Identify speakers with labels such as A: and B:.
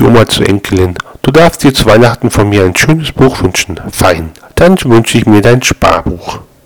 A: die Oma zur Enkelin. Du darfst dir zu Weihnachten von mir ein schönes Buch wünschen. Fein, dann wünsche ich mir dein Sparbuch.